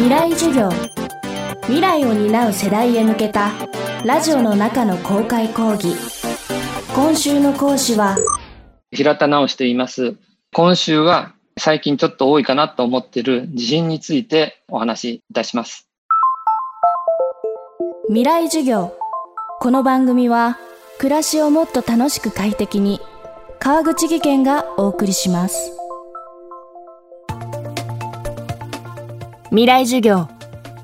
未来授業。未来を担う世代へ向けたラジオの中の公開講義。今週の講師は平田直と言います。今週は最近ちょっと多いかなと思っている地震についてお話しいたします。未来授業。この番組は暮らしをもっと楽しく快適に川口義賢がお送りします未来授業。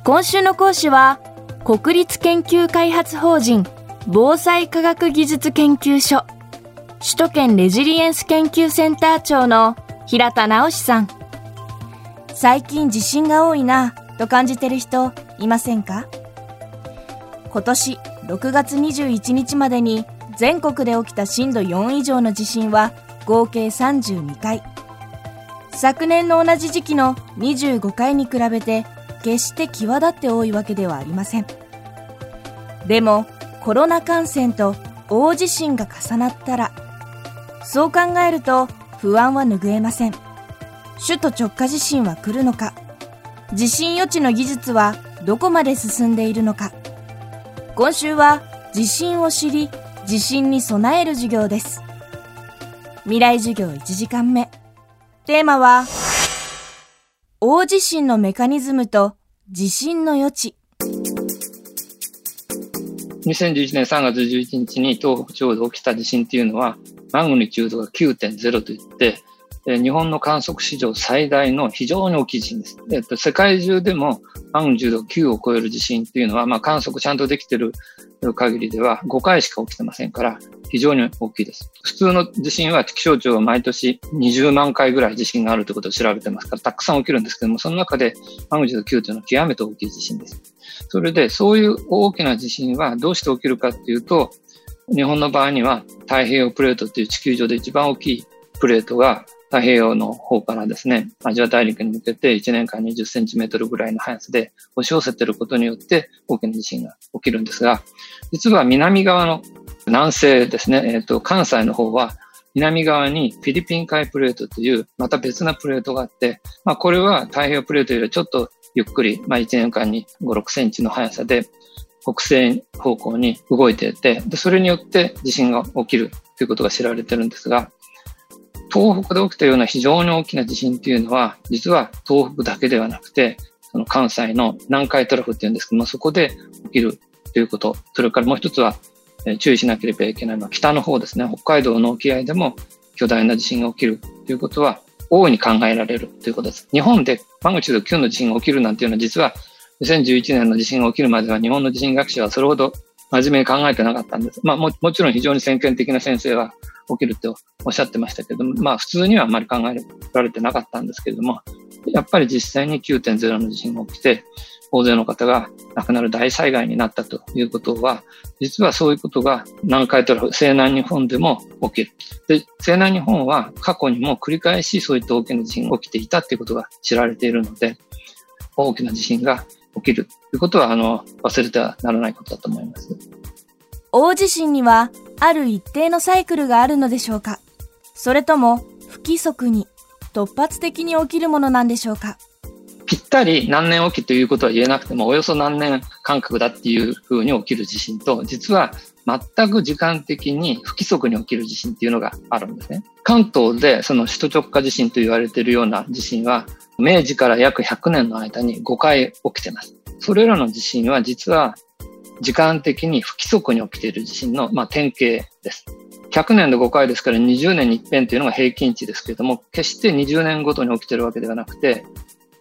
今週の講師は国立研究開発法人防災科学技術研究所。首都圏レジリエンス研究センター長の平田直さん。最近地震が多いなと感じてる人いませんか？今年6月21日までに全国で起きた震度4以上の地震は合計32回。昨年の同じ時期の25回に比べて決して際立って多いわけではありません。でもコロナ感染と大地震が重なったらそう考えると不安は拭えません。首都直下地震は来るのか地震予知の技術はどこまで進んでいるのか。今週は地震を知り地震に備える授業です。未来授業1時間目。テーマは大地震のメカニズムと地震の予知2011年3月11日に東北地方で起きた地震っていうのはマグニチュードが9.0といって日本の観測史上最大の非常に大きい地震です。えっと、世界中でもマグニチュード9を超える地震っていうのは、まあ、観測ちゃんとできてる限りでは5回しか起きてませんから、非常に大きいです。普通の地震は気象庁は毎年20万回ぐらい地震があるということを調べてますから、たくさん起きるんですけども、その中でマグニチュード9というのは極めて大きい地震です。それで、そういう大きな地震はどうして起きるかっていうと、日本の場合には太平洋プレートという地球上で一番大きいプレートが太平洋の方からですね、アジア大陸に向けて1年間に10センチメートルぐらいの速さで押し寄せていることによって大きな地震が起きるんですが、実は南側の南西ですね、え、ー、と、関西の方は南側にフィリピン海プレートというまた別なプレートがあって、まあこれは太平洋プレートよりはちょっとゆっくり、まあ1年間に5、6センチの速さで北西方向に動いていて、でそれによって地震が起きるということが知られているんですが、東北で起きたような非常に大きな地震っていうのは、実は東北だけではなくて、その関西の南海トラフっていうんですけども、そこで起きるということ、それからもう一つは、え注意しなければいけないのは北の方ですね、北海道の沖合でも巨大な地震が起きるということは、大いに考えられるということです。日本でマグニチュード9の地震が起きるなんていうのは、実は2011年の地震が起きるまでは日本の地震学者はそれほど真面目に考えてなかったんです。まあももちろん非常に先見的な先生は起きるっておっしゃってましたけども、まあ普通にはあまり考えられてなかったんですけれども、やっぱり実際に9.0の地震が起きて、大勢の方が亡くなる大災害になったということは、実はそういうことが南海トラフ、西南日本でも起きる。で、西南日本は過去にも繰り返しそういった大きな地震が起きていたということが知られているので、大きな地震が起きるということは、あの、忘れてはならないことだと思います。大地震には、ある一定のサイクルがあるのでしょうか？それとも、不規則に、突発的に起きるものなんでしょうか？ぴったり何年起きということは言えなくても、およそ何年間隔だっていうふうに起きる地震と、実は全く時間的に不規則に起きる地震っていうのがあるんですね。関東でその首都直下地震と言われているような地震は、明治から約100年の間に5回起きてます。それらの地震は実は時間的に不規則に起きている地震の、まあ、典型です。100年で5回ですから20年に一遍というのが平均値ですけれども、決して20年ごとに起きてるわけではなくて、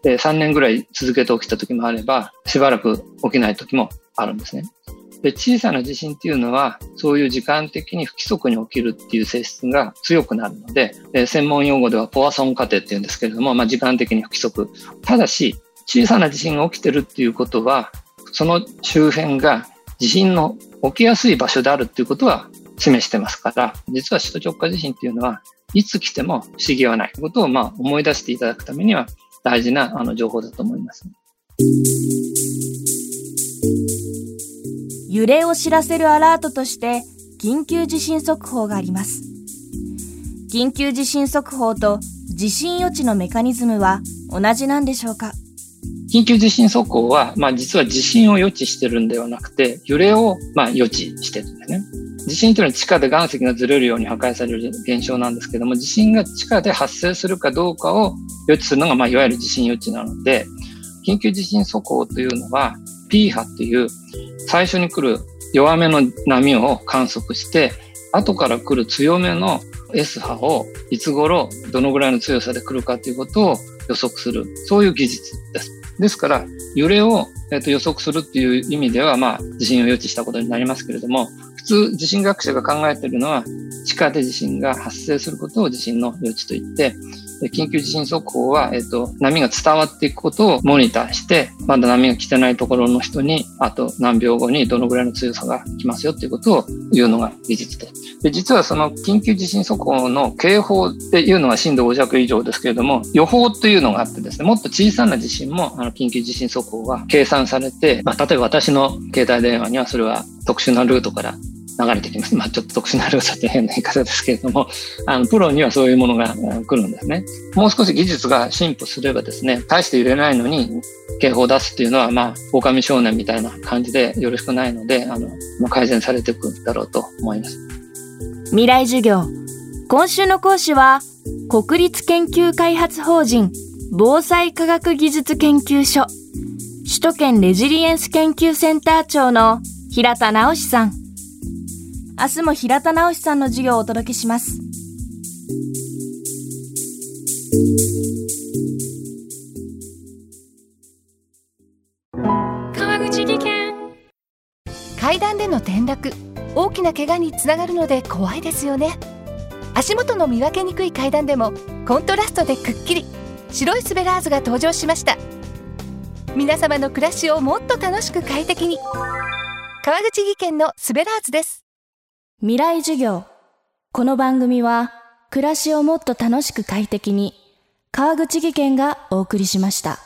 3年ぐらい続けて起きた時もあれば、しばらく起きない時もあるんですね。で小さな地震っていうのは、そういう時間的に不規則に起きるっていう性質が強くなるので、専門用語ではポアソン過程っていうんですけれども、まあ、時間的に不規則。ただし、小さな地震が起きてるっていうことは、その周辺が地震の起きやすい場所であるっていうことは示してますから、実は首都直下地震っていうのは、いつ来ても不思議はないことをまあ思い出していただくためには大事なあの情報だと思います。揺れを知らせるアラートとして緊急地震速報があります。緊急地震速報と地震予知のメカニズムは同じなんでしょうか？緊急地震速報は、まあ、実は地震を予知してるんではなくて、揺れをまあ予知してるんですね。地震というのは地下で岩石がずれるように破壊される現象なんですけども、地震が地下で発生するかどうかを予知するのが、まあ、いわゆる地震予知なので、緊急地震速報というのは、P 波っていう最初に来る弱めの波を観測して、後から来る強めの S 波をいつ頃どのぐらいの強さで来るかということを予測する、そういう技術です。ですから、揺れを、えー、と予測するっていう意味では、まあ、地震を予知したことになりますけれども、普通、地震学者が考えているのは、地下で地震が発生することを地震の予知と言って、緊急地震速報は、えっと、波が伝わっていくことをモニターして、まだ波が来てないところの人に、あと何秒後にどのぐらいの強さが来ますよっていうことを言うのが技術で。で実はその緊急地震速報の警報っていうのは震度5弱以上ですけれども、予報というのがあってですね、もっと小さな地震もあの緊急地震速報は計算されて、まあ、例えば私の携帯電話にはそれは特殊なルートから流れてきます。まあちょっと特殊なルートって変な言い方ですけれども、あの、プロにはそういうものが来るんですね。もう少し技術が進歩すればですね、大して揺れないのに警報を出すっていうのは、まあ、狼少年みたいな感じでよろしくないので、あの、まあ、改善されていくんだろうと思います。未来授業。今週の講師は、国立研究開発法人防災科学技術研究所首都圏レジリエンス研究センター長の平田直さん。明日も平田直さんの授業をお届けします。川口技研。階段での転落。大きな怪我につながるので怖いですよね。足元の見分けにくい階段でもコントラストでくっきり。白いスベラーズが登場しました。皆様の暮らしをもっと楽しく快適に。川口技研のスベラーズです未来授業この番組は暮らしをもっと楽しく快適に川口義賢がお送りしました。